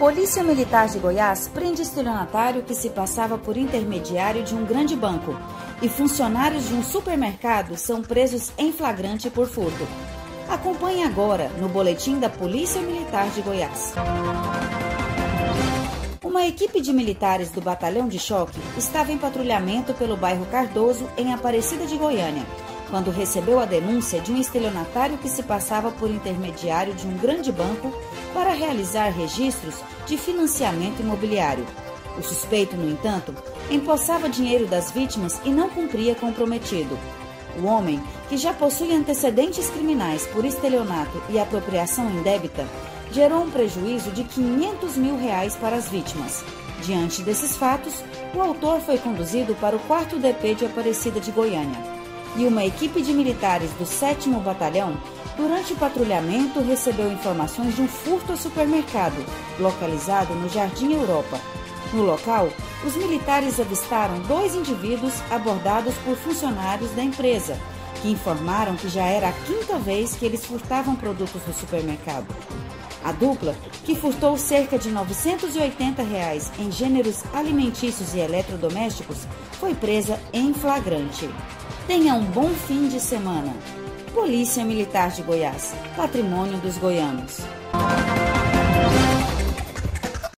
Polícia Militar de Goiás prende estelionatário que se passava por intermediário de um grande banco e funcionários de um supermercado são presos em flagrante por furto. Acompanhe agora no boletim da Polícia Militar de Goiás. Uma equipe de militares do Batalhão de Choque estava em patrulhamento pelo bairro Cardoso, em Aparecida de Goiânia, quando recebeu a denúncia de um estelionatário que se passava por intermediário de um grande banco para realizar registros de financiamento imobiliário. O suspeito, no entanto, empossava dinheiro das vítimas e não cumpria comprometido. O homem, que já possui antecedentes criminais por estelionato e apropriação indébita, gerou um prejuízo de 500 mil reais para as vítimas. Diante desses fatos, o autor foi conduzido para o 4 DP de Aparecida de Goiânia e uma equipe de militares do 7 Batalhão, durante o patrulhamento, recebeu informações de um furto ao supermercado, localizado no Jardim Europa. No local, os militares avistaram dois indivíduos abordados por funcionários da empresa, que informaram que já era a quinta vez que eles furtavam produtos do supermercado. A dupla, que furtou cerca de 980 reais em gêneros alimentícios e eletrodomésticos, foi presa em flagrante. Tenha um bom fim de semana. Polícia Militar de Goiás, patrimônio dos goianos.